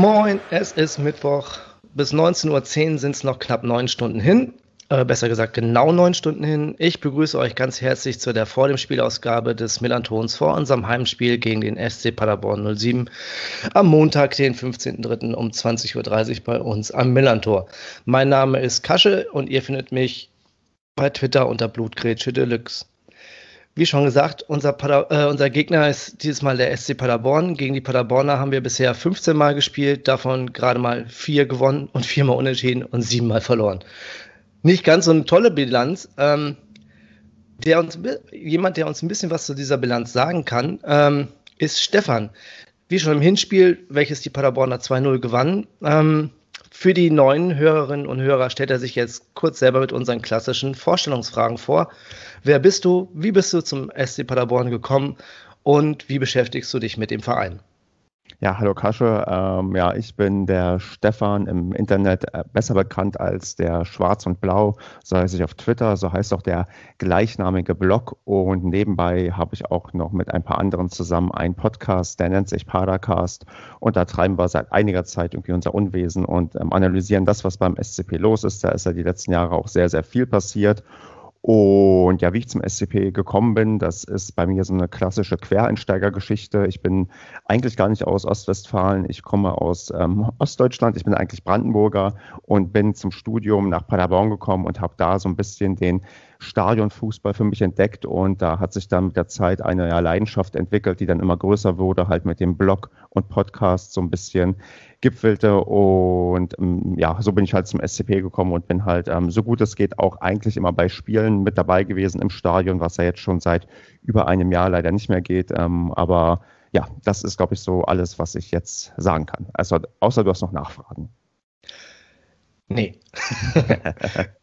Moin, es ist Mittwoch. Bis 19.10 Uhr sind es noch knapp neun Stunden hin. Äh, besser gesagt, genau neun Stunden hin. Ich begrüße euch ganz herzlich zu der vor dem Spielausgabe des Millantons vor unserem Heimspiel gegen den SC Paderborn 07 am Montag, den 15.03. um 20.30 Uhr bei uns am Millantor. Mein Name ist Kasche und ihr findet mich bei Twitter unter Blutgrätsche Deluxe. Wie schon gesagt, unser, äh, unser, Gegner ist dieses Mal der SC Paderborn. Gegen die Paderborner haben wir bisher 15 Mal gespielt, davon gerade mal vier gewonnen und viermal unentschieden und siebenmal verloren. Nicht ganz so eine tolle Bilanz. Ähm, der uns, jemand, der uns ein bisschen was zu dieser Bilanz sagen kann, ähm, ist Stefan. Wie schon im Hinspiel, welches die Paderborner 2-0 gewannen. Ähm, für die neuen Hörerinnen und Hörer stellt er sich jetzt kurz selber mit unseren klassischen Vorstellungsfragen vor. Wer bist du? Wie bist du zum SC Paderborn gekommen? Und wie beschäftigst du dich mit dem Verein? Ja, hallo Kasche. Ähm, ja, ich bin der Stefan im Internet, äh, besser bekannt als der Schwarz und Blau, so heiße ich auf Twitter, so heißt auch der gleichnamige Blog. Und nebenbei habe ich auch noch mit ein paar anderen zusammen einen Podcast, der nennt sich Padercast. Und da treiben wir seit einiger Zeit irgendwie unser Unwesen und ähm, analysieren das, was beim SCP los ist. Da ist ja die letzten Jahre auch sehr, sehr viel passiert. Und ja, wie ich zum SCP gekommen bin, das ist bei mir so eine klassische Quereinsteigergeschichte. Ich bin eigentlich gar nicht aus Ostwestfalen, ich komme aus ähm, Ostdeutschland, ich bin eigentlich Brandenburger und bin zum Studium nach Paderborn gekommen und habe da so ein bisschen den Stadionfußball für mich entdeckt und da hat sich dann mit der Zeit eine ja, Leidenschaft entwickelt, die dann immer größer wurde, halt mit dem Blog und Podcast so ein bisschen gipfelte und ähm, ja, so bin ich halt zum SCP gekommen und bin halt ähm, so gut es geht auch eigentlich immer bei Spielen mit dabei gewesen im Stadion, was ja jetzt schon seit über einem Jahr leider nicht mehr geht, ähm, aber ja, das ist, glaube ich, so alles, was ich jetzt sagen kann. Also, außer du hast noch Nachfragen. Nee.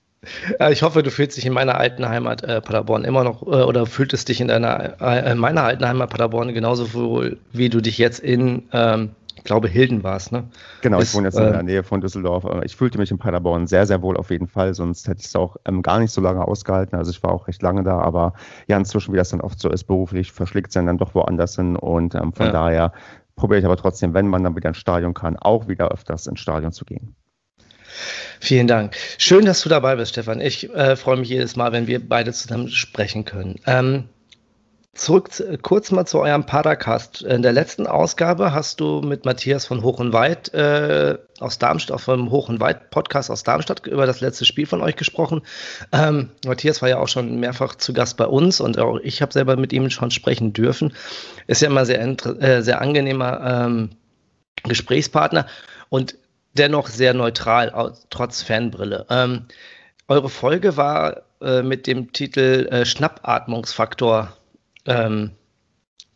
Ich hoffe, du fühlst dich in meiner alten Heimat äh, Paderborn immer noch äh, oder fühltest dich in deiner äh, in meiner alten Heimat Paderborn genauso wohl, wie du dich jetzt in, ähm, ich glaube, Hilden warst, ne? Genau, Ist, ich wohne jetzt in der äh, Nähe von Düsseldorf. Ich fühlte mich in Paderborn sehr, sehr wohl auf jeden Fall, sonst hätte ich es auch ähm, gar nicht so lange ausgehalten. Also ich war auch recht lange da, aber ja, inzwischen, wie das dann oft so ist, beruflich verschlägt es dann doch woanders hin und ähm, von ja. daher probiere ich aber trotzdem, wenn man dann wieder ins Stadion kann, auch wieder öfters ins Stadion zu gehen. Vielen Dank. Schön, dass du dabei bist, Stefan. Ich äh, freue mich jedes Mal, wenn wir beide zusammen sprechen können. Ähm, zurück kurz mal zu eurem Padercast. In der letzten Ausgabe hast du mit Matthias von Hoch und Weit äh, aus Darmstadt, dem Hoch und Weit Podcast aus Darmstadt über das letzte Spiel von euch gesprochen. Ähm, Matthias war ja auch schon mehrfach zu Gast bei uns und auch ich habe selber mit ihm schon sprechen dürfen. Ist ja immer sehr, äh, sehr angenehmer ähm, Gesprächspartner. Und dennoch sehr neutral, trotz Fanbrille. Ähm, eure Folge war äh, mit dem Titel äh, Schnappatmungsfaktor ähm,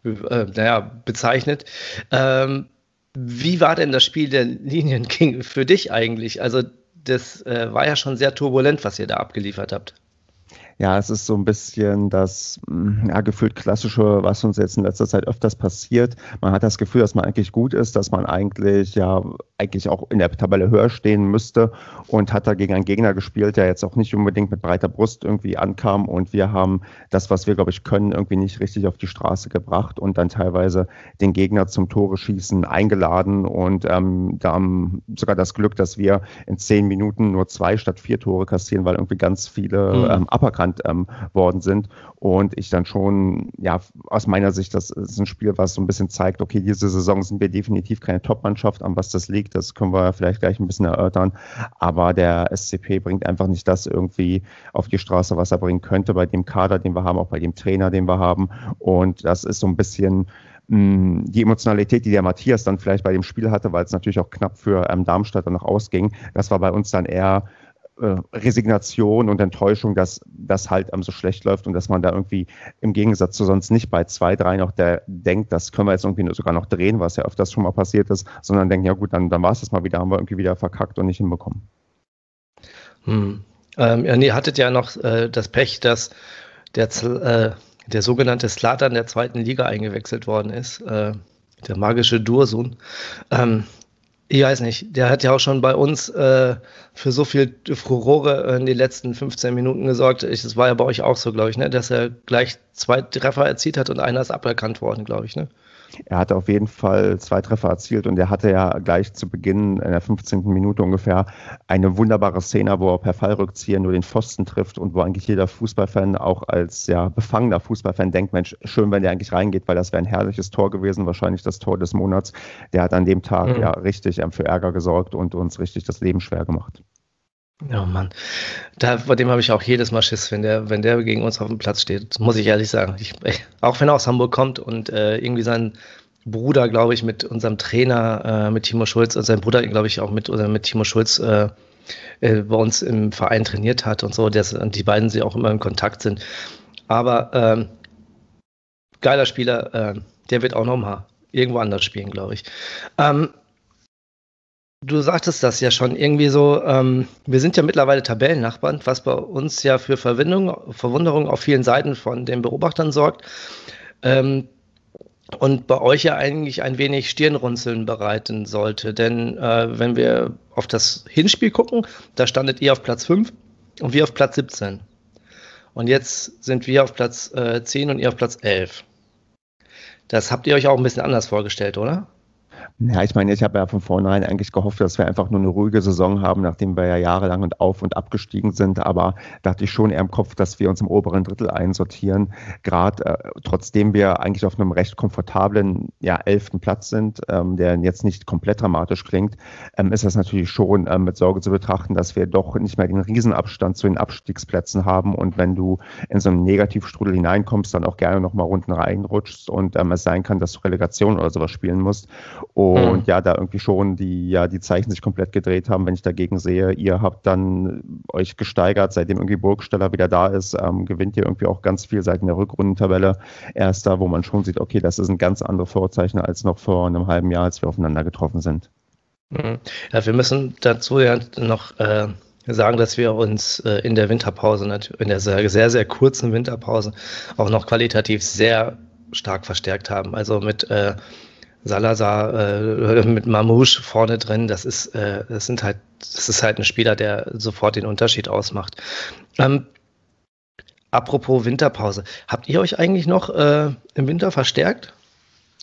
äh, naja, bezeichnet. Ähm, wie war denn das Spiel der Linien King für dich eigentlich? Also, das äh, war ja schon sehr turbulent, was ihr da abgeliefert habt. Ja, es ist so ein bisschen das hm, ja, gefühlt klassische, was uns jetzt in letzter Zeit öfters passiert. Man hat das Gefühl, dass man eigentlich gut ist, dass man eigentlich ja eigentlich auch in der Tabelle höher stehen müsste und hat da gegen einen Gegner gespielt, der jetzt auch nicht unbedingt mit breiter Brust irgendwie ankam und wir haben das, was wir glaube ich können, irgendwie nicht richtig auf die Straße gebracht und dann teilweise den Gegner zum Tore schießen eingeladen und ähm, da haben sogar das Glück, dass wir in zehn Minuten nur zwei statt vier Tore kassieren, weil irgendwie ganz viele mhm. ähm, Uppercut genannt ähm, worden sind. Und ich dann schon, ja, aus meiner Sicht, das ist ein Spiel, was so ein bisschen zeigt, okay, diese Saison sind wir definitiv keine Top-Mannschaft, an was das liegt, das können wir vielleicht gleich ein bisschen erörtern. Aber der SCP bringt einfach nicht das irgendwie auf die Straße, was er bringen könnte bei dem Kader, den wir haben, auch bei dem Trainer, den wir haben. Und das ist so ein bisschen, mm, die Emotionalität, die der Matthias dann vielleicht bei dem Spiel hatte, weil es natürlich auch knapp für ähm, Darmstadt dann noch ausging, das war bei uns dann eher äh, Resignation und Enttäuschung, dass das halt ähm, so schlecht läuft und dass man da irgendwie im Gegensatz zu sonst nicht bei zwei, drei noch der denkt, das können wir jetzt irgendwie sogar noch drehen, was ja öfters schon mal passiert ist, sondern denken, ja gut, dann, dann war es das mal wieder, haben wir irgendwie wieder verkackt und nicht hinbekommen. Hm. Ähm, ja, nee, hattet ja noch äh, das Pech, dass der, äh, der sogenannte Slatan der zweiten Liga eingewechselt worden ist, äh, der magische Dursun. Ähm, Ich weiß nicht, der hat ja auch schon bei uns äh, für so viel Furore in den letzten 15 Minuten gesorgt. Ich, das war ja bei euch auch so, glaube ich, ne? dass er gleich zwei Treffer erzielt hat und einer ist aberkannt worden, glaube ich. Ne? Er hatte auf jeden Fall zwei Treffer erzielt und er hatte ja gleich zu Beginn in der 15. Minute ungefähr eine wunderbare Szene, wo er per Fallrückzieher nur den Pfosten trifft und wo eigentlich jeder Fußballfan auch als ja, befangener Fußballfan denkt, Mensch, schön, wenn der eigentlich reingeht, weil das wäre ein herrliches Tor gewesen, wahrscheinlich das Tor des Monats. Der hat an dem Tag mhm. ja richtig ähm, für Ärger gesorgt und uns richtig das Leben schwer gemacht. Ja, oh Mann. Da, vor dem habe ich auch jedes Mal Schiss, wenn der, wenn der gegen uns auf dem Platz steht. Muss ich ehrlich sagen. Ich, auch wenn er aus Hamburg kommt und äh, irgendwie sein Bruder, glaube ich, mit unserem Trainer, äh, mit Timo Schulz, und sein Bruder, glaube ich, auch mit, oder mit Timo Schulz äh, äh, bei uns im Verein trainiert hat und so, dass die beiden sie auch immer in Kontakt sind. Aber ähm, geiler Spieler, äh, der wird auch noch mal irgendwo anders spielen, glaube ich. Ähm, Du sagtest das ja schon irgendwie so, ähm, wir sind ja mittlerweile Tabellennachbarn, was bei uns ja für Verwunderung, Verwunderung auf vielen Seiten von den Beobachtern sorgt. Ähm, und bei euch ja eigentlich ein wenig Stirnrunzeln bereiten sollte. Denn äh, wenn wir auf das Hinspiel gucken, da standet ihr auf Platz 5 und wir auf Platz 17. Und jetzt sind wir auf Platz äh, 10 und ihr auf Platz 11. Das habt ihr euch auch ein bisschen anders vorgestellt, oder? Ja, ich meine, ich habe ja von vornherein eigentlich gehofft, dass wir einfach nur eine ruhige Saison haben, nachdem wir ja jahrelang und auf und abgestiegen sind. Aber da hatte ich schon eher im Kopf, dass wir uns im oberen Drittel einsortieren. Gerade äh, trotzdem wir eigentlich auf einem recht komfortablen ja, elften Platz sind, ähm, der jetzt nicht komplett dramatisch klingt, ähm, ist das natürlich schon ähm, mit Sorge zu betrachten, dass wir doch nicht mehr den Riesenabstand zu den Abstiegsplätzen haben. Und wenn du in so einen Negativstrudel hineinkommst, dann auch gerne nochmal unten reinrutschst und ähm, es sein kann, dass du Relegation oder sowas spielen musst. Und mhm. ja, da irgendwie schon die, ja, die Zeichen sich komplett gedreht haben, wenn ich dagegen sehe, ihr habt dann euch gesteigert, seitdem irgendwie Burgsteller wieder da ist, ähm, gewinnt ihr irgendwie auch ganz viel seit in der Rückrundentabelle. Erster, wo man schon sieht, okay, das ist ein ganz anderes Vorzeichen als noch vor einem halben Jahr, als wir aufeinander getroffen sind. Mhm. Ja, wir müssen dazu ja noch äh, sagen, dass wir uns äh, in der Winterpause, in der sehr, sehr, sehr kurzen Winterpause, auch noch qualitativ sehr stark verstärkt haben. Also mit äh, Salazar äh, mit Mamouche vorne drin, das ist, äh, das sind halt, das ist halt ein Spieler, der sofort den Unterschied ausmacht. Ähm, apropos Winterpause, habt ihr euch eigentlich noch äh, im Winter verstärkt?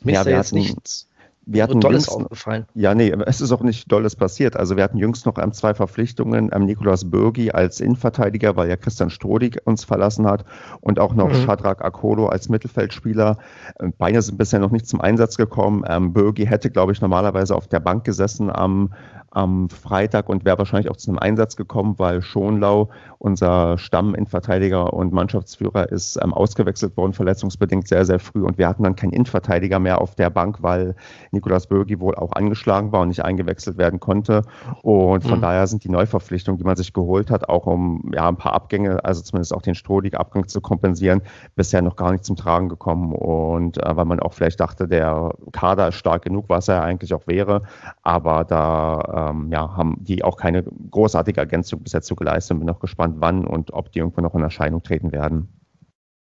Mir ja, ist da jetzt nichts wir hatten Dolles jüngst, aufgefallen. Ja, nee, es ist auch nicht Dolles passiert. Also wir hatten jüngst noch ähm, zwei Verpflichtungen. Ähm, Nikolaus Bürgi als Innenverteidiger, weil ja Christian Strodig uns verlassen hat und auch noch mhm. Shadrach Akolo als Mittelfeldspieler. Ähm, beide sind bisher noch nicht zum Einsatz gekommen. Ähm, Bürgi hätte, glaube ich, normalerweise auf der Bank gesessen am am Freitag und wäre wahrscheinlich auch zu einem Einsatz gekommen, weil Schonlau, unser Stamm-Innenverteidiger und Mannschaftsführer, ist ähm, ausgewechselt worden, verletzungsbedingt sehr, sehr früh. Und wir hatten dann keinen Innenverteidiger mehr auf der Bank, weil Nikolaus Bürgi wohl auch angeschlagen war und nicht eingewechselt werden konnte. Und von mhm. daher sind die Neuverpflichtungen, die man sich geholt hat, auch um ja, ein paar Abgänge, also zumindest auch den Strohlig-Abgang zu kompensieren, bisher noch gar nicht zum Tragen gekommen. Und äh, weil man auch vielleicht dachte, der Kader ist stark genug, was er eigentlich auch wäre. Aber da ähm, ja, haben die auch keine großartige Ergänzung bis jetzt geleistet und bin auch gespannt, wann und ob die irgendwo noch in Erscheinung treten werden.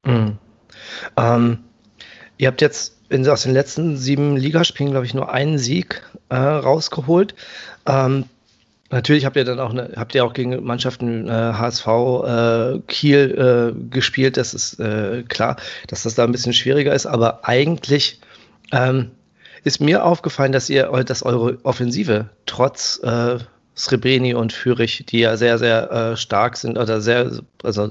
Mhm. Ähm, ihr habt jetzt in, aus den letzten sieben Ligaspielen, glaube ich, nur einen Sieg äh, rausgeholt. Ähm, Natürlich habt ihr dann auch eine, habt ihr auch gegen Mannschaften äh, HSV äh, Kiel äh, gespielt, das ist äh, klar, dass das da ein bisschen schwieriger ist, aber eigentlich ähm, ist mir aufgefallen, dass ihr, dass eure Offensive trotz äh, Srebreni und Fürich, die ja sehr, sehr äh, stark sind, oder sehr, also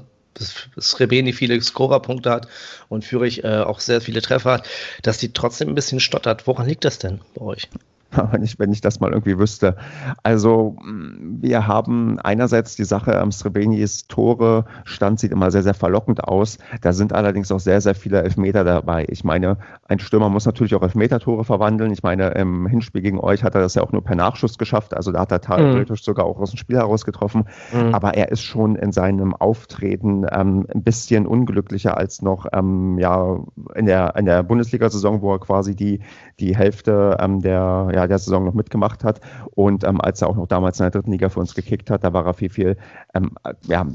Srebreni viele Scorerpunkte hat und Fürich äh, auch sehr viele Treffer hat, dass die trotzdem ein bisschen stottert. Woran liegt das denn bei euch? wenn ich, wenn ich das mal irgendwie wüsste. Also mm, wir haben einerseits die Sache am Srebenis Tore Stand sieht immer sehr, sehr verlockend aus. Da sind allerdings auch sehr, sehr viele Elfmeter dabei. Ich meine, ein Stürmer muss natürlich auch Elfmeter-Tore verwandeln. Ich meine, im Hinspiel gegen euch hat er das ja auch nur per Nachschuss geschafft. Also da hat er theoretisch mhm. sogar auch aus dem Spiel heraus getroffen. Mhm. Aber er ist schon in seinem Auftreten ähm, ein bisschen unglücklicher als noch ähm, ja, in der, in der Bundesliga-Saison, wo er quasi die, die Hälfte ähm, der ja, der Saison noch mitgemacht hat. Und ähm, als er auch noch damals in der dritten Liga für uns gekickt hat, da war er viel, viel ähm, ja,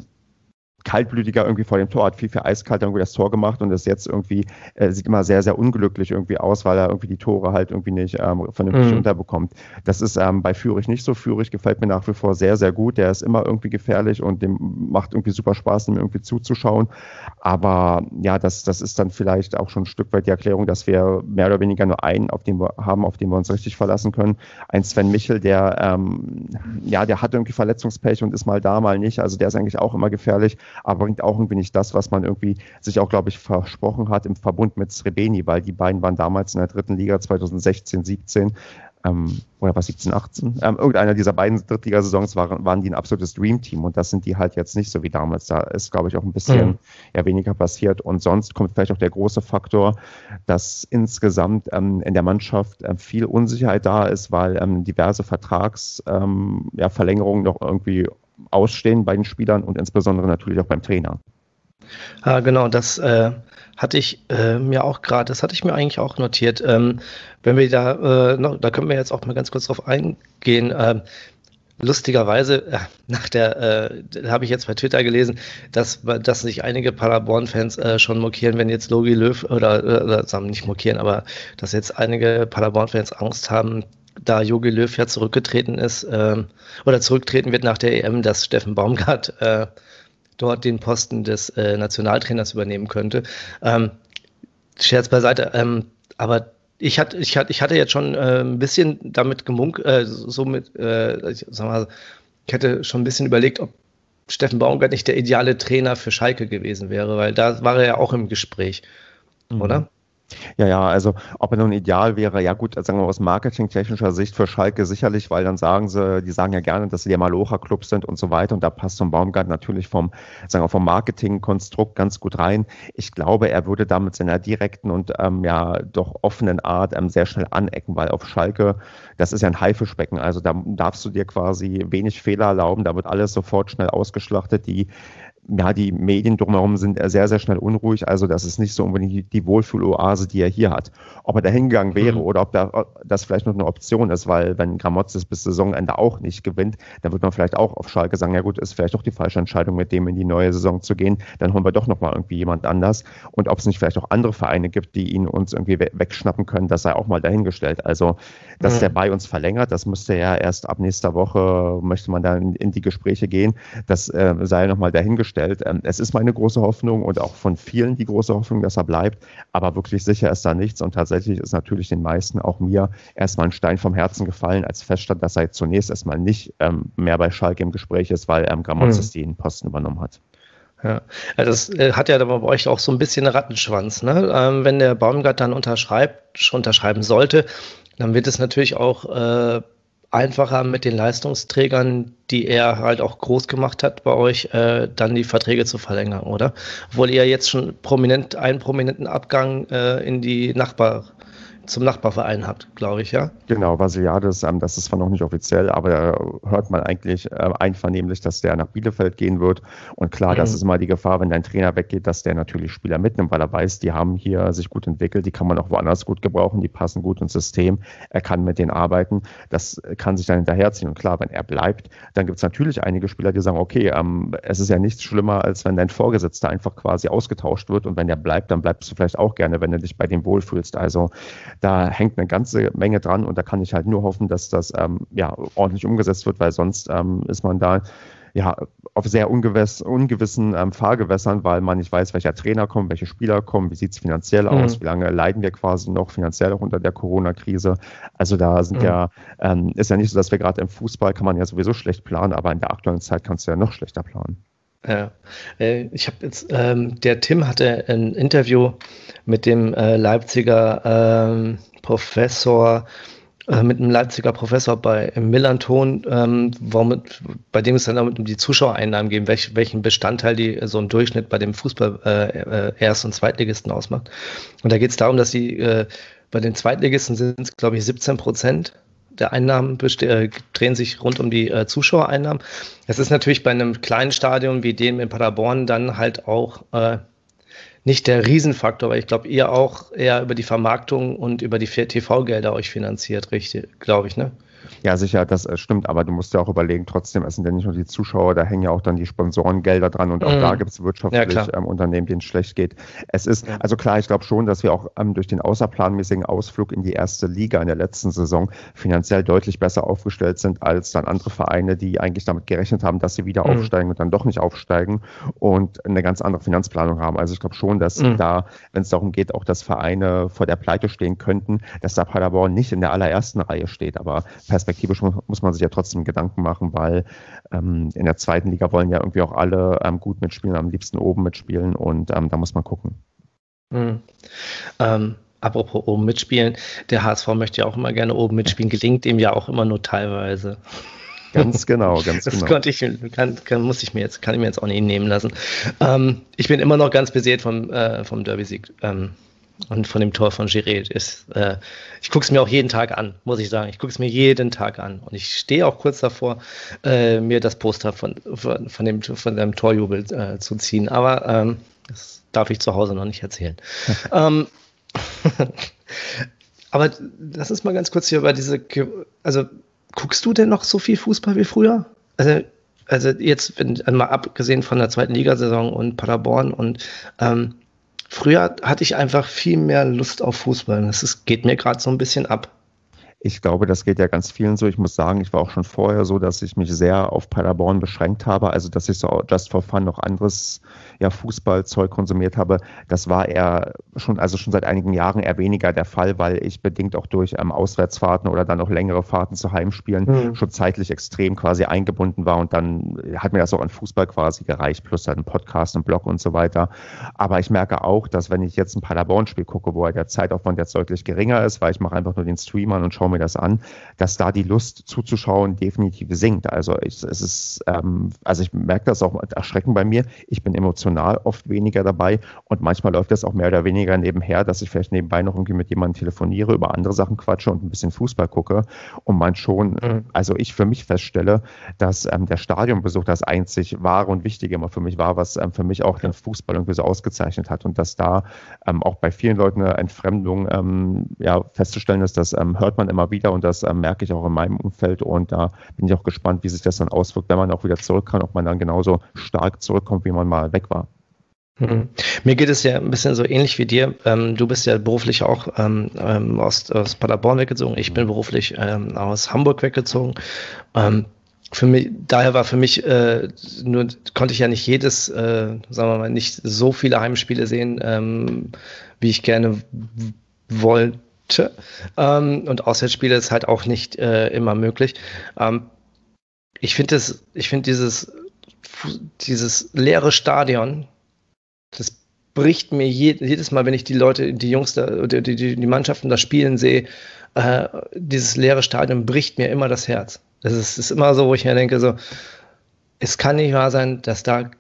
kaltblütiger irgendwie vor dem Tor, hat viel, viel eiskalter irgendwie das Tor gemacht und ist jetzt irgendwie, äh, sieht immer sehr, sehr unglücklich irgendwie aus, weil er irgendwie die Tore halt irgendwie nicht ähm, vernünftig mhm. unterbekommt. Das ist ähm, bei Führig nicht so. Führig gefällt mir nach wie vor sehr, sehr gut. Der ist immer irgendwie gefährlich und dem macht irgendwie super Spaß, ihm irgendwie zuzuschauen. Aber ja, das, das ist dann vielleicht auch schon ein Stück weit die Erklärung, dass wir mehr oder weniger nur einen auf den wir haben, auf den wir uns richtig verlassen können. Ein Sven Michel, der ähm, ja, der hat irgendwie Verletzungspech und ist mal da, mal nicht. Also der ist eigentlich auch immer gefährlich aber bringt auch irgendwie nicht das, was man irgendwie sich auch, glaube ich, versprochen hat im Verbund mit Srebeni, weil die beiden waren damals in der dritten Liga 2016, 17 ähm, oder was 17, 18, ähm, irgendeiner dieser beiden Drittligasaisons waren, waren die ein absolutes Dream-Team und das sind die halt jetzt nicht so wie damals. Da ist, glaube ich, auch ein bisschen mhm. ja, weniger passiert und sonst kommt vielleicht auch der große Faktor, dass insgesamt ähm, in der Mannschaft äh, viel Unsicherheit da ist, weil ähm, diverse Vertragsverlängerungen ähm, ja, noch irgendwie ausstehen bei den Spielern und insbesondere natürlich auch beim Trainer. Ah, genau, das äh, hatte ich äh, mir auch gerade, das hatte ich mir eigentlich auch notiert. Ähm, wenn wir da, äh, noch, da können wir jetzt auch mal ganz kurz drauf eingehen. Ähm, lustigerweise, äh, nach der, äh, habe ich jetzt bei Twitter gelesen, dass, dass sich einige Paderborn-Fans äh, schon mokieren, wenn jetzt Logi Löw oder, oder nicht mokieren, aber dass jetzt einige Paderborn-Fans Angst haben, da Jogi Löw ja zurückgetreten ist ähm, oder zurücktreten wird nach der EM, dass Steffen Baumgart äh, dort den Posten des äh, Nationaltrainers übernehmen könnte. Ähm, Scherz beiseite, ähm, aber ich hatte, ich hatte, ich hatte jetzt schon äh, ein bisschen damit gemunk, äh, so mit, äh, ich, sag mal, ich hatte schon ein bisschen überlegt, ob Steffen Baumgart nicht der ideale Trainer für Schalke gewesen wäre, weil da war er ja auch im Gespräch, mhm. oder? Ja, ja, also ob er nun ideal wäre, ja gut, sagen wir aus marketingtechnischer Sicht für Schalke sicherlich, weil dann sagen sie, die sagen ja gerne, dass sie der Malocha-Club sind und so weiter und da passt so ein Baumgart natürlich vom, sagen wir, vom Marketingkonstrukt ganz gut rein. Ich glaube, er würde da mit seiner direkten und ähm, ja doch offenen Art ähm, sehr schnell anecken, weil auf Schalke, das ist ja ein Haifischbecken, also da darfst du dir quasi wenig Fehler erlauben, da wird alles sofort schnell ausgeschlachtet, die ja, die Medien drumherum sind sehr, sehr schnell unruhig. Also das ist nicht so unbedingt die Wohlfühloase, die er hier hat. Ob er da hingegangen wäre mhm. oder ob da, das vielleicht noch eine Option ist, weil wenn Gramotzes bis Saisonende auch nicht gewinnt, dann wird man vielleicht auch auf Schalke sagen, ja gut, ist vielleicht doch die falsche Entscheidung, mit dem in die neue Saison zu gehen. Dann holen wir doch nochmal irgendwie jemand anders. Und ob es nicht vielleicht auch andere Vereine gibt, die ihn uns irgendwie wegschnappen können, das sei auch mal dahingestellt. Also, dass mhm. der bei uns verlängert, das müsste ja erst ab nächster Woche, möchte man dann in die Gespräche gehen. Das äh, sei nochmal dahingestellt gestellt. Ähm, es ist meine große Hoffnung und auch von vielen die große Hoffnung, dass er bleibt. Aber wirklich sicher ist da nichts. Und tatsächlich ist natürlich den meisten, auch mir, erstmal ein Stein vom Herzen gefallen, als feststand, dass er zunächst erstmal nicht ähm, mehr bei Schalke im Gespräch ist, weil ähm, Gramozis mhm. den Posten übernommen hat. Ja, das äh, hat ja bei euch auch so ein bisschen einen Rattenschwanz. Ne? Ähm, wenn der Baumgart dann unterschreibt, unterschreiben sollte, dann wird es natürlich auch äh, einfacher mit den Leistungsträgern, die er halt auch groß gemacht hat bei euch, äh, dann die Verträge zu verlängern, oder? Obwohl ihr jetzt schon prominent, einen prominenten Abgang äh, in die Nachbar, zum Nachbarverein habt, glaube ich, ja? Genau, Vasiliades, ähm, das ist zwar noch nicht offiziell, aber hört man eigentlich äh, einvernehmlich, dass der nach Bielefeld gehen wird. Und klar, mhm. das ist immer die Gefahr, wenn dein Trainer weggeht, dass der natürlich Spieler mitnimmt, weil er weiß, die haben hier sich gut entwickelt, die kann man auch woanders gut gebrauchen, die passen gut ins System, er kann mit denen arbeiten, das kann sich dann hinterherziehen. Und klar, wenn er bleibt, dann gibt es natürlich einige Spieler, die sagen, okay, ähm, es ist ja nichts schlimmer, als wenn dein Vorgesetzter einfach quasi ausgetauscht wird und wenn der bleibt, dann bleibst du vielleicht auch gerne, wenn du dich bei dem wohlfühlst. Also da hängt eine ganze Menge dran und da kann ich halt nur hoffen, dass das ähm, ja, ordentlich umgesetzt wird, weil sonst ähm, ist man da ja, auf sehr ungewiss, ungewissen ähm, Fahrgewässern, weil man nicht weiß, welcher Trainer kommt, welche Spieler kommen, wie sieht es finanziell mhm. aus, wie lange leiden wir quasi noch finanziell auch unter der Corona-Krise. Also da sind mhm. ja, ähm, ist ja nicht so, dass wir gerade im Fußball kann man ja sowieso schlecht planen, aber in der aktuellen Zeit kannst du ja noch schlechter planen. Ja, äh, ich habe jetzt, ähm, der Tim hatte ein Interview mit dem äh, Leipziger ähm, Professor, äh, mit einem Leipziger Professor bei Millanton, ähm, womit, bei dem es dann um die Zuschauereinnahmen geht, welch, welchen Bestandteil die so ein Durchschnitt bei dem Fußball äh, Erst- und Zweitligisten ausmacht. Und da geht es darum, dass die äh, bei den Zweitligisten sind es, glaube ich, 17 Prozent der Einnahmen äh, drehen sich rund um die äh, Zuschauereinnahmen. Es ist natürlich bei einem kleinen Stadion wie dem in Paderborn dann halt auch äh, nicht der Riesenfaktor, weil ich glaube, ihr auch eher über die Vermarktung und über die TV-Gelder euch finanziert, richtig, glaube ich, ne? Ja, sicher, das äh, stimmt, aber du musst ja auch überlegen, trotzdem, es sind ja nicht nur die Zuschauer, da hängen ja auch dann die Sponsorengelder dran und auch mm. da gibt es wirtschaftlich ja, ähm, Unternehmen, denen es schlecht geht. Es ist, also klar, ich glaube schon, dass wir auch ähm, durch den außerplanmäßigen Ausflug in die erste Liga in der letzten Saison finanziell deutlich besser aufgestellt sind als dann andere Vereine, die eigentlich damit gerechnet haben, dass sie wieder mm. aufsteigen und dann doch nicht aufsteigen und eine ganz andere Finanzplanung haben. Also ich glaube schon, dass mm. da, wenn es darum geht, auch dass Vereine vor der Pleite stehen könnten, dass da Paderborn nicht in der allerersten Reihe steht. Aber perspektivisch muss man sich ja trotzdem Gedanken machen, weil ähm, in der zweiten Liga wollen ja irgendwie auch alle ähm, gut mitspielen, am liebsten oben mitspielen und ähm, da muss man gucken. Mhm. Apropos oben mitspielen, der HSV möchte ja auch immer gerne oben mitspielen, gelingt ihm ja auch immer nur teilweise. Ganz genau, ganz das genau. Konnte ich, kann, kann, muss ich mir jetzt, kann ich mir jetzt auch nicht nehmen lassen. Ähm, ich bin immer noch ganz beseelt vom, äh, vom Derby-Sieg. Und von dem Tor von Giret ist, äh, ich gucke es mir auch jeden Tag an, muss ich sagen. Ich gucke es mir jeden Tag an. Und ich stehe auch kurz davor, äh, mir das Poster von, von, von, dem, von dem Torjubel äh, zu ziehen. Aber ähm, das darf ich zu Hause noch nicht erzählen. ähm, aber lass uns mal ganz kurz hier über diese, also guckst du denn noch so viel Fußball wie früher? Also, also jetzt, wenn, mal abgesehen von der zweiten Ligasaison und Paderborn und ähm, Früher hatte ich einfach viel mehr Lust auf Fußball. Das ist, geht mir gerade so ein bisschen ab. Ich glaube, das geht ja ganz vielen so. Ich muss sagen, ich war auch schon vorher so, dass ich mich sehr auf Paderborn beschränkt habe. Also, dass ich so just for fun noch anderes ja, Fußballzeug konsumiert habe. Das war eher schon, also schon seit einigen Jahren eher weniger der Fall, weil ich bedingt auch durch ähm, Auswärtsfahrten oder dann auch längere Fahrten zu Heimspielen mhm. schon zeitlich extrem quasi eingebunden war. Und dann hat mir das auch an Fußball quasi gereicht, plus halt ein Podcast, ein Blog und so weiter. Aber ich merke auch, dass wenn ich jetzt ein Paderborn-Spiel gucke, wo der Zeitaufwand jetzt deutlich geringer ist, weil ich mache einfach nur den Stream an und schaue schaue mir das an, dass da die Lust zuzuschauen definitiv sinkt. Also ich, es ist, ähm, also ich merke das auch erschreckend bei mir. Ich bin emotional oft weniger dabei und manchmal läuft das auch mehr oder weniger nebenher, dass ich vielleicht nebenbei noch irgendwie mit jemandem telefoniere, über andere Sachen quatsche und ein bisschen Fußball gucke und man schon, mhm. also ich für mich feststelle, dass ähm, der Stadionbesuch das einzig wahre und wichtige immer für mich war, was ähm, für mich auch den Fußball irgendwie so ausgezeichnet hat und dass da ähm, auch bei vielen Leuten eine Entfremdung ähm, ja, festzustellen ist, das ähm, hört man immer immer wieder und das äh, merke ich auch in meinem Umfeld und da bin ich auch gespannt, wie sich das dann auswirkt, wenn man auch wieder zurück kann, ob man dann genauso stark zurückkommt, wie man mal weg war. Mhm. Mir geht es ja ein bisschen so ähnlich wie dir. Ähm, du bist ja beruflich auch ähm, ähm aus, aus, Paderborn weggezogen. Ich bin beruflich aus Hamburg weggezogen. Für mich, daher war für mich äh, nur konnte ich ja nicht jedes, äh, sagen wir mal, nicht so viele Heimspiele sehen, wie ich gerne wollte ähm, und Auswärtsspiele ist halt auch nicht äh, immer möglich. Ähm, ich finde das, ich finde dieses, dieses leere Stadion, das bricht mir je, jedes Mal, wenn ich die Leute, die Jungs da, die, die, die Mannschaften da spielen sehe, äh, dieses leere Stadion bricht mir immer das Herz. Das ist, ist immer so, wo ich mir denke, so, es kann nicht wahr sein, dass da,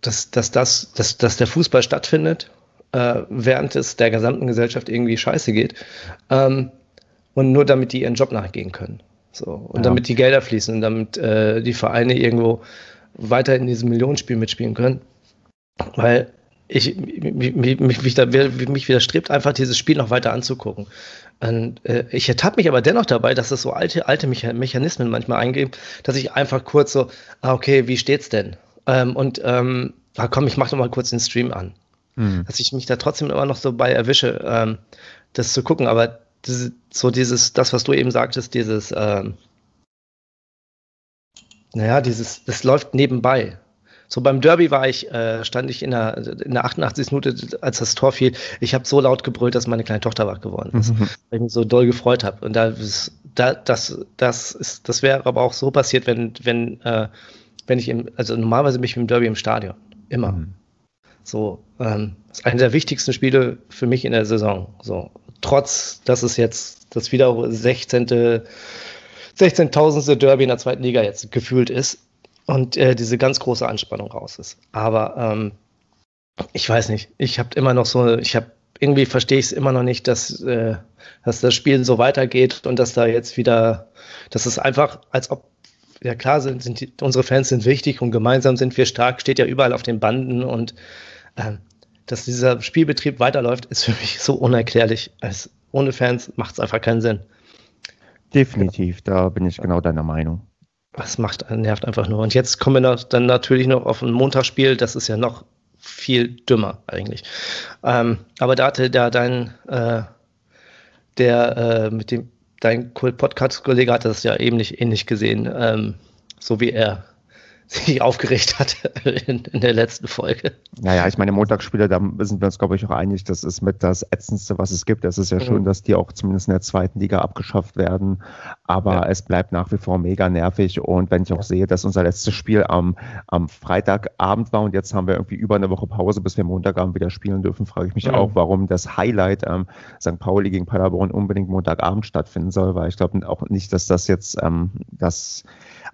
dass, dass, dass, dass, dass der Fußball stattfindet äh, während es der gesamten Gesellschaft irgendwie scheiße geht. Ähm, und nur damit die ihren Job nachgehen können. So. Und ja. damit die Gelder fließen und damit äh, die Vereine irgendwo weiter in diesem Millionenspiel mitspielen können. Weil ich, mich, mich, mich widerstrebt einfach, dieses Spiel noch weiter anzugucken. Und, äh, ich ertappe mich aber dennoch dabei, dass es so alte, alte Mechanismen manchmal eingeben, dass ich einfach kurz so, ah, okay, wie steht's denn? Ähm, und ähm, ah, komm, ich mach doch mal kurz den Stream an mhm. dass ich mich da trotzdem immer noch so bei erwische, ähm, das zu gucken. Aber diese, so dieses, das, was du eben sagtest, dieses, ähm, naja, dieses, das läuft nebenbei. So beim Derby war ich, äh, stand ich in der, in der 88. Minute, als das Tor fiel. Ich habe so laut gebrüllt, dass meine kleine Tochter wach geworden ist, mhm. weil ich mich so doll gefreut habe. Und da, da, das, das ist, das wäre aber auch so passiert, wenn, wenn, äh, wenn ich im, also normalerweise bin ich im Derby im Stadion. Immer. Mhm. So, ähm, ist eine der wichtigsten Spiele für mich in der Saison. So, trotz, dass es jetzt das wieder 16. 16.000. Derby in der zweiten Liga jetzt gefühlt ist und äh, diese ganz große Anspannung raus ist. Aber ähm, ich weiß nicht, ich habe immer noch so, ich habe irgendwie verstehe ich es immer noch nicht, dass, äh, dass das Spiel so weitergeht und dass da jetzt wieder, dass es einfach, als ob, ja klar sind, sind die, unsere Fans sind wichtig und gemeinsam sind wir stark, steht ja überall auf den Banden und dass dieser Spielbetrieb weiterläuft, ist für mich so unerklärlich. Als ohne Fans macht es einfach keinen Sinn. Definitiv, da bin ich genau deiner Meinung. Das macht, nervt einfach nur. Und jetzt kommen wir dann natürlich noch auf ein Montagsspiel, das ist ja noch viel dümmer eigentlich. Ähm, aber da hatte da dein, äh, der äh, mit dem, dein Podcast-Kollege hatte das ja nicht ähnlich gesehen, ähm, so wie er sich aufgeregt hat in, in, der letzten Folge. Naja, ich meine, Montagsspiele, da sind wir uns, glaube ich, auch einig, das ist mit das Ätzendste, was es gibt. Es ist ja mhm. schön, dass die auch zumindest in der zweiten Liga abgeschafft werden, aber ja. es bleibt nach wie vor mega nervig und wenn ich auch sehe, dass unser letztes Spiel am, am Freitagabend war und jetzt haben wir irgendwie über eine Woche Pause, bis wir Montagabend wieder spielen dürfen, frage ich mich mhm. auch, warum das Highlight ähm, St. Pauli gegen Paderborn unbedingt Montagabend stattfinden soll, weil ich glaube auch nicht, dass das jetzt ähm, das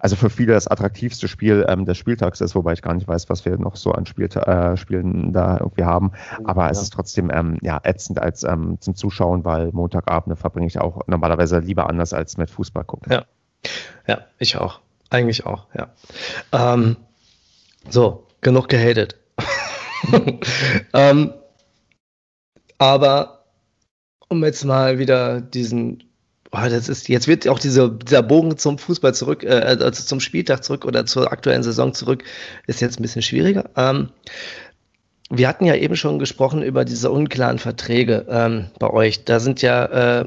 also für viele das attraktivste Spiel ähm, des Spieltags ist, wobei ich gar nicht weiß, was wir noch so an Spiel, äh, Spielen da irgendwie haben. Aber ja. es ist trotzdem ähm, ja, ätzend als ähm, zum Zuschauen, weil Montagabende verbringe ich auch normalerweise lieber anders als mit Fußball gucken. Ja, ja ich auch. Eigentlich auch, ja. Ähm, so, genug gehatet. ähm, aber um jetzt mal wieder diesen boah, das ist, jetzt wird auch diese, dieser Bogen zum Fußball zurück, äh, also zum Spieltag zurück oder zur aktuellen Saison zurück, ist jetzt ein bisschen schwieriger. Ähm, wir hatten ja eben schon gesprochen über diese unklaren Verträge ähm, bei euch. Da sind ja, äh,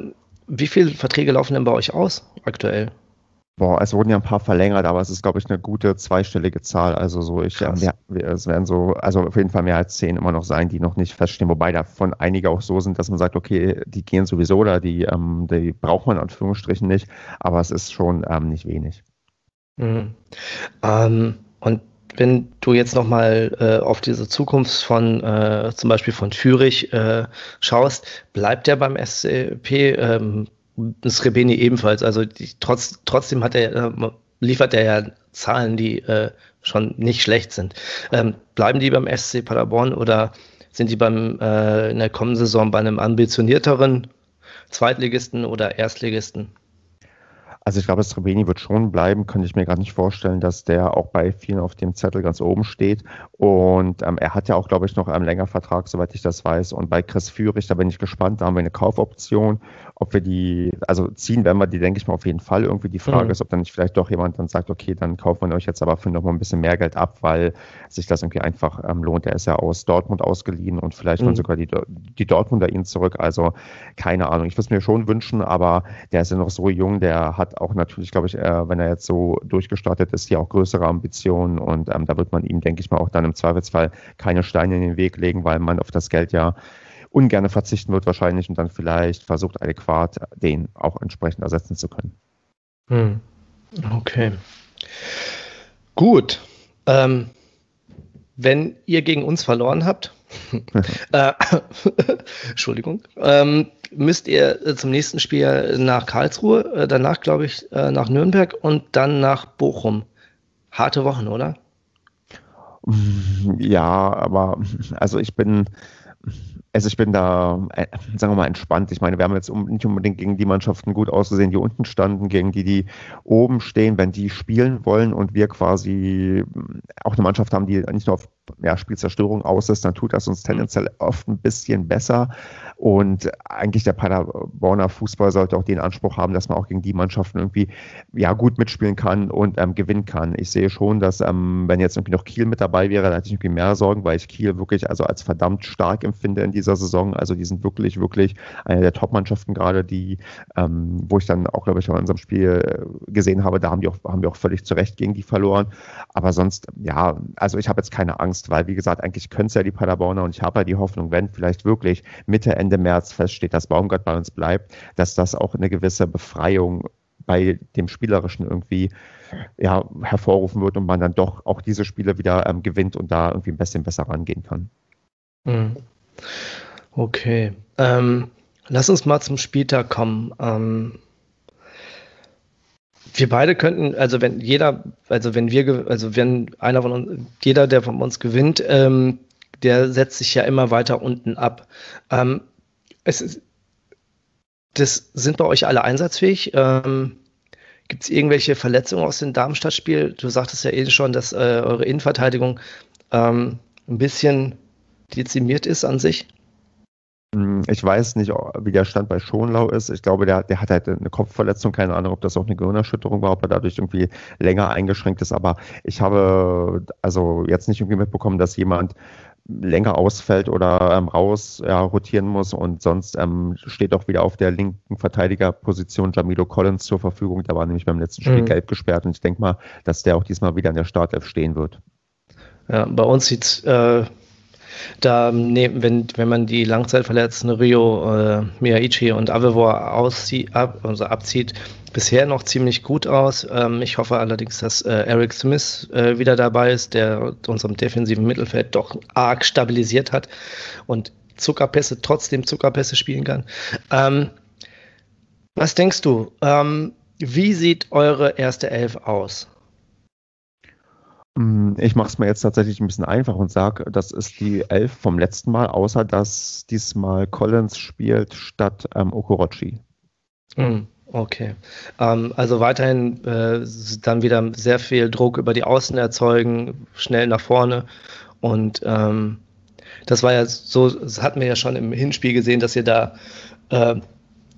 wie viele Verträge laufen denn bei euch aus aktuell? Boah, es wurden ja ein paar verlängert, aber es ist, glaube ich, eine gute zweistellige Zahl. Also so, ich, ja, es werden so, also auf jeden Fall mehr als zehn immer noch sein, die noch nicht feststehen, wobei davon einige auch so sind, dass man sagt, okay, die gehen sowieso oder die, ähm, die braucht man in Anführungsstrichen nicht, aber es ist schon ähm, nicht wenig. Mhm. Ähm, und wenn du jetzt nochmal äh, auf diese Zukunft von äh, zum Beispiel von Fürich äh, schaust, bleibt der beim SCP? Ähm, Srebeni ebenfalls. Also die, trotz, trotzdem hat er, äh, liefert er ja Zahlen, die äh, schon nicht schlecht sind. Ähm, bleiben die beim SC Paderborn oder sind die beim, äh, in der kommenden Saison bei einem ambitionierteren Zweitligisten oder Erstligisten? Also ich glaube, Srebeni wird schon bleiben, könnte ich mir gar nicht vorstellen, dass der auch bei vielen auf dem Zettel ganz oben steht. Und ähm, er hat ja auch, glaube ich, noch einen länger Vertrag, soweit ich das weiß. Und bei Chris Führig, da bin ich gespannt, da haben wir eine Kaufoption. Ob wir die, also ziehen werden wir die, denke ich mal, auf jeden Fall. Irgendwie die Frage mhm. ist, ob dann nicht vielleicht doch jemand dann sagt, okay, dann kaufen wir euch jetzt aber für noch mal ein bisschen mehr Geld ab, weil sich das irgendwie einfach ähm, lohnt. Er ist ja aus Dortmund ausgeliehen und vielleicht mhm. wollen sogar die, die Dortmunder ihn zurück. Also keine Ahnung. Ich würde es mir schon wünschen, aber der ist ja noch so jung, der hat auch natürlich, glaube ich, äh, wenn er jetzt so durchgestartet ist, hier auch größere Ambitionen und ähm, da wird man ihm, denke ich mal, auch dann im Zweifelsfall keine Steine in den Weg legen, weil man auf das Geld ja ungern verzichten wird wahrscheinlich und dann vielleicht versucht adäquat den auch entsprechend ersetzen zu können. Hm. Okay. Gut. Ähm, wenn ihr gegen uns verloren habt, äh, Entschuldigung, ähm, müsst ihr äh, zum nächsten Spiel nach Karlsruhe, äh, danach glaube ich nach Nürnberg und dann nach Bochum. Harte Wochen, oder? Ja, aber also ich bin, also ich bin da, äh, sagen wir mal, entspannt. Ich meine, wir haben jetzt nicht unbedingt gegen die Mannschaften gut ausgesehen, die unten standen, gegen die, die oben stehen, wenn die spielen wollen und wir quasi auch eine Mannschaft haben, die nicht nur auf ja, Spielzerstörung aus ist, dann tut das uns tendenziell oft ein bisschen besser. Und eigentlich der Paderborner Fußball sollte auch den Anspruch haben, dass man auch gegen die Mannschaften irgendwie ja gut mitspielen kann und ähm, gewinnen kann. Ich sehe schon, dass ähm, wenn jetzt irgendwie noch Kiel mit dabei wäre, dann hätte ich irgendwie mehr Sorgen, weil ich Kiel wirklich also als verdammt stark empfinde in dieser Saison. Also die sind wirklich, wirklich eine der Top-Mannschaften gerade, die, ähm, wo ich dann auch, glaube ich, in unserem Spiel äh, gesehen habe, da haben, die auch, haben wir auch völlig zu Recht gegen die verloren. Aber sonst, ja, also ich habe jetzt keine Angst, weil wie gesagt, eigentlich können es ja die Paderborner und ich habe ja die Hoffnung, wenn vielleicht wirklich Mitte, Ende März feststeht, dass Baumgart bei uns bleibt, dass das auch eine gewisse Befreiung bei dem Spielerischen irgendwie ja, hervorrufen wird und man dann doch auch diese Spiele wieder ähm, gewinnt und da irgendwie ein bisschen besser rangehen kann. Mhm. Okay. Ähm, lass uns mal zum Spieltag kommen. Ähm, wir beide könnten, also wenn jeder, also wenn wir, also wenn einer von uns, jeder, der von uns gewinnt, ähm, der setzt sich ja immer weiter unten ab. Ähm, es ist, das sind bei euch alle einsatzfähig. Ähm, Gibt es irgendwelche Verletzungen aus dem Darmstadt-Spiel? Du sagtest ja eben schon, dass äh, eure Innenverteidigung ähm, ein bisschen dezimiert ist an sich. Hm, ich weiß nicht, wie der Stand bei Schonlau ist. Ich glaube, der, der hat halt eine Kopfverletzung. Keine Ahnung, ob das auch eine Gehirnerschütterung war, ob er dadurch irgendwie länger eingeschränkt ist. Aber ich habe also jetzt nicht irgendwie mitbekommen, dass jemand länger ausfällt oder ähm, raus ja, rotieren muss und sonst ähm, steht auch wieder auf der linken Verteidigerposition Jamilo Collins zur Verfügung. Der war nämlich beim letzten Spiel mhm. gelb gesperrt und ich denke mal, dass der auch diesmal wieder in der Startelf stehen wird. Ja, bei uns sieht äh, da, ne, wenn, wenn man die Langzeitverletzten Rio, äh, Miyaichi und Avevor ab, also abzieht, bisher noch ziemlich gut aus. Ähm, ich hoffe allerdings, dass äh, Eric Smith äh, wieder dabei ist, der unserem defensiven Mittelfeld doch arg stabilisiert hat und Zuckerpässe trotzdem Zuckerpässe spielen kann. Ähm, was denkst du? Ähm, wie sieht eure erste Elf aus? Mm, ich mache es mir jetzt tatsächlich ein bisschen einfach und sage, das ist die Elf vom letzten Mal, außer dass diesmal Collins spielt statt ähm, Okorochi. Mm, okay. Ähm, also weiterhin äh, dann wieder sehr viel Druck über die Außen erzeugen, schnell nach vorne. Und ähm, das war ja so, das hatten wir ja schon im Hinspiel gesehen, dass ihr da äh,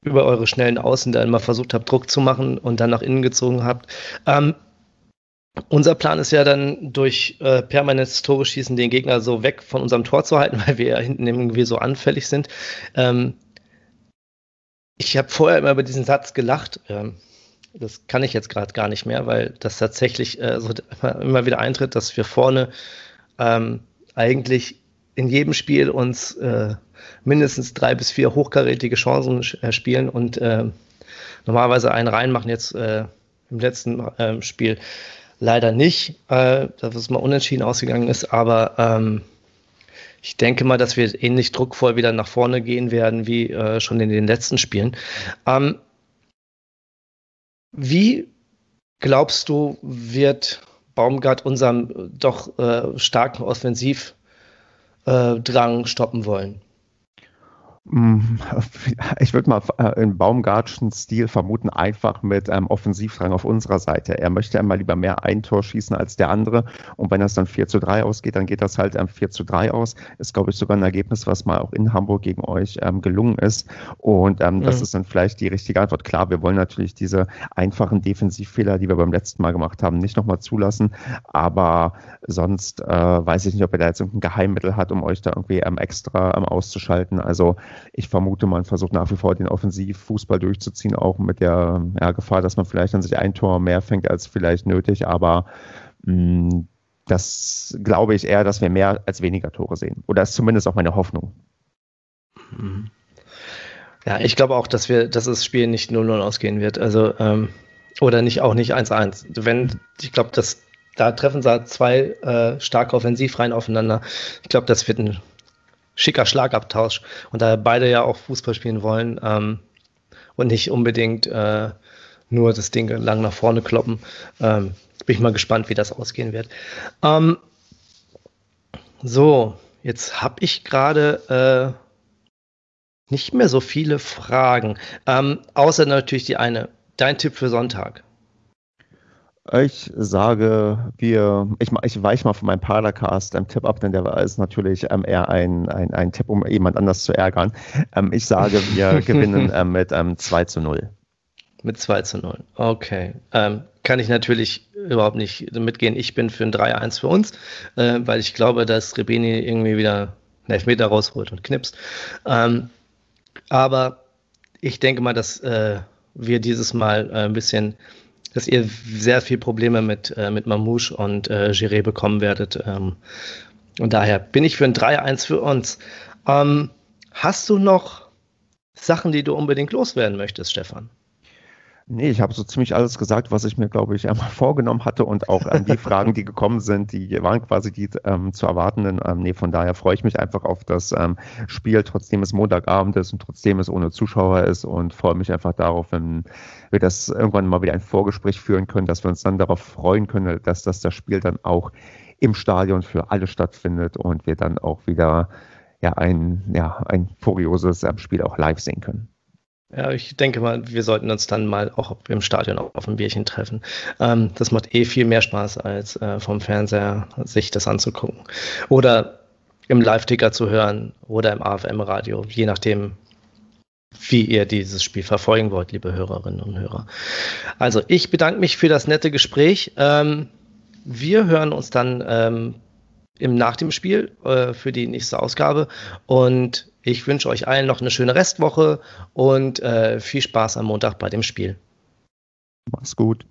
über eure schnellen Außen dann immer versucht habt, Druck zu machen und dann nach innen gezogen habt. Ähm, unser Plan ist ja dann durch äh, permanentes Tore schießen den Gegner so weg von unserem Tor zu halten, weil wir ja hinten irgendwie so anfällig sind. Ähm, ich habe vorher immer über diesen Satz gelacht. Ähm, das kann ich jetzt gerade gar nicht mehr, weil das tatsächlich äh, so immer, wieder eintritt, dass wir vorne ähm, eigentlich in jedem Spiel uns äh, mindestens drei bis vier hochkarätige Chancen äh, spielen und äh, normalerweise einen reinmachen jetzt äh, im letzten Spiel leider nicht, äh, dass es mal unentschieden ausgegangen ist, aber ähm, ich denke mal, dass wir ähnlich druckvoll wieder nach vorne gehen werden wie äh, schon in den letzten Spielen. Ähm, wie glaubst du, wird Baumgart unserem doch äh, starken Offensivdrang äh, stoppen wollen? Mm, ich würde mal äh, in Baumgartschen Stil vermuten, einfach mit einem Offensivdrang auf unserer Seite. Er möchte einmal lieber mehr ein Tor schießen als der andere. Und wenn das dann 4 zu 3 ausgeht, dann geht das halt ähm, 4 zu 3 aus. Ist, glaube ich, sogar ein Ergebnis, was mal auch in Hamburg gegen euch ähm, gelungen ist. Und ähm, mhm. das ist dann vielleicht die richtige Antwort. Klar, wir wollen natürlich diese einfachen Defensivfehler, die wir beim letzten Mal gemacht haben, nicht nochmal zulassen. Aber sonst äh, weiß ich nicht, ob er da jetzt irgendein Geheimmittel hat, um euch da irgendwie ähm, extra ähm, auszuschalten. Also ich vermute, man versucht nach wie vor den Offensivfußball durchzuziehen, auch mit der ja, Gefahr, dass man vielleicht an sich ein Tor mehr fängt als vielleicht nötig. Aber mh, mm, das glaube ich eher, dass wir mehr als weniger Tore sehen. Oder ist zumindest auch meine Hoffnung. Mhm. Ja, ich glaube auch, dass wir, dass das Spiel nicht 0-0 ausgehen wird. Also, ähm, oder nicht auch nicht 1-1. Wenn, ich glaube, dass da treffen sie zwei äh, starke Offensivreihen aufeinander. Ich glaube, das wird ein schicker Schlagabtausch. Und da beide ja auch Fußball spielen wollen ähm, und nicht unbedingt äh, nur das Ding lang nach vorne kloppen, ähm, bin ich mal gespannt, wie das ausgehen wird. Ähm, so, jetzt habe ich gerade äh, nicht mehr so viele Fragen, ähm, außer natürlich die eine. Dein Tipp für Sonntag. Ich sage, wir, ich, ich weiche mal von meinem Paracast ähm, Tipp ab, denn der ist natürlich ähm, eher ein, ein, ein Tipp, um jemand anders zu ärgern. Ähm, ich sage, wir gewinnen ähm, mit ähm, 2 zu 0. Mit 2 zu 0. Okay. Ähm, kann ich natürlich überhaupt nicht mitgehen. Ich bin für ein 3-1 für uns, äh, weil ich glaube, dass Rebeni irgendwie wieder einen Elfmeter rausholt und knipst. Ähm, aber ich denke mal, dass äh, wir dieses Mal äh, ein bisschen dass ihr sehr viel Probleme mit, äh, mit Mamouche und äh, Giré bekommen werdet. Ähm, und daher bin ich für ein 3-1 für uns. Ähm, hast du noch Sachen, die du unbedingt loswerden möchtest, Stefan? Nee, ich habe so ziemlich alles gesagt, was ich mir, glaube ich, einmal vorgenommen hatte und auch ähm, die Fragen, die gekommen sind, die waren quasi die ähm, zu erwartenden. Ähm, nee, von daher freue ich mich einfach auf das ähm, Spiel, trotzdem es Montagabend ist und trotzdem es ohne Zuschauer ist und freue mich einfach darauf, wenn wir das irgendwann mal wieder ein Vorgespräch führen können, dass wir uns dann darauf freuen können, dass das, das Spiel dann auch im Stadion für alle stattfindet und wir dann auch wieder ja, ein, ja, ein furioses ähm, Spiel auch live sehen können. Ja, ich denke mal, wir sollten uns dann mal auch im Stadion auf ein Bierchen treffen. Ähm, das macht eh viel mehr Spaß, als äh, vom Fernseher sich das anzugucken. Oder im Live-Ticker zu hören oder im AFM-Radio, je nachdem, wie ihr dieses Spiel verfolgen wollt, liebe Hörerinnen und Hörer. Also ich bedanke mich für das nette Gespräch. Ähm, wir hören uns dann ähm, im, nach dem Spiel äh, für die nächste Ausgabe und ich wünsche euch allen noch eine schöne Restwoche und äh, viel Spaß am Montag bei dem Spiel. Mach's gut.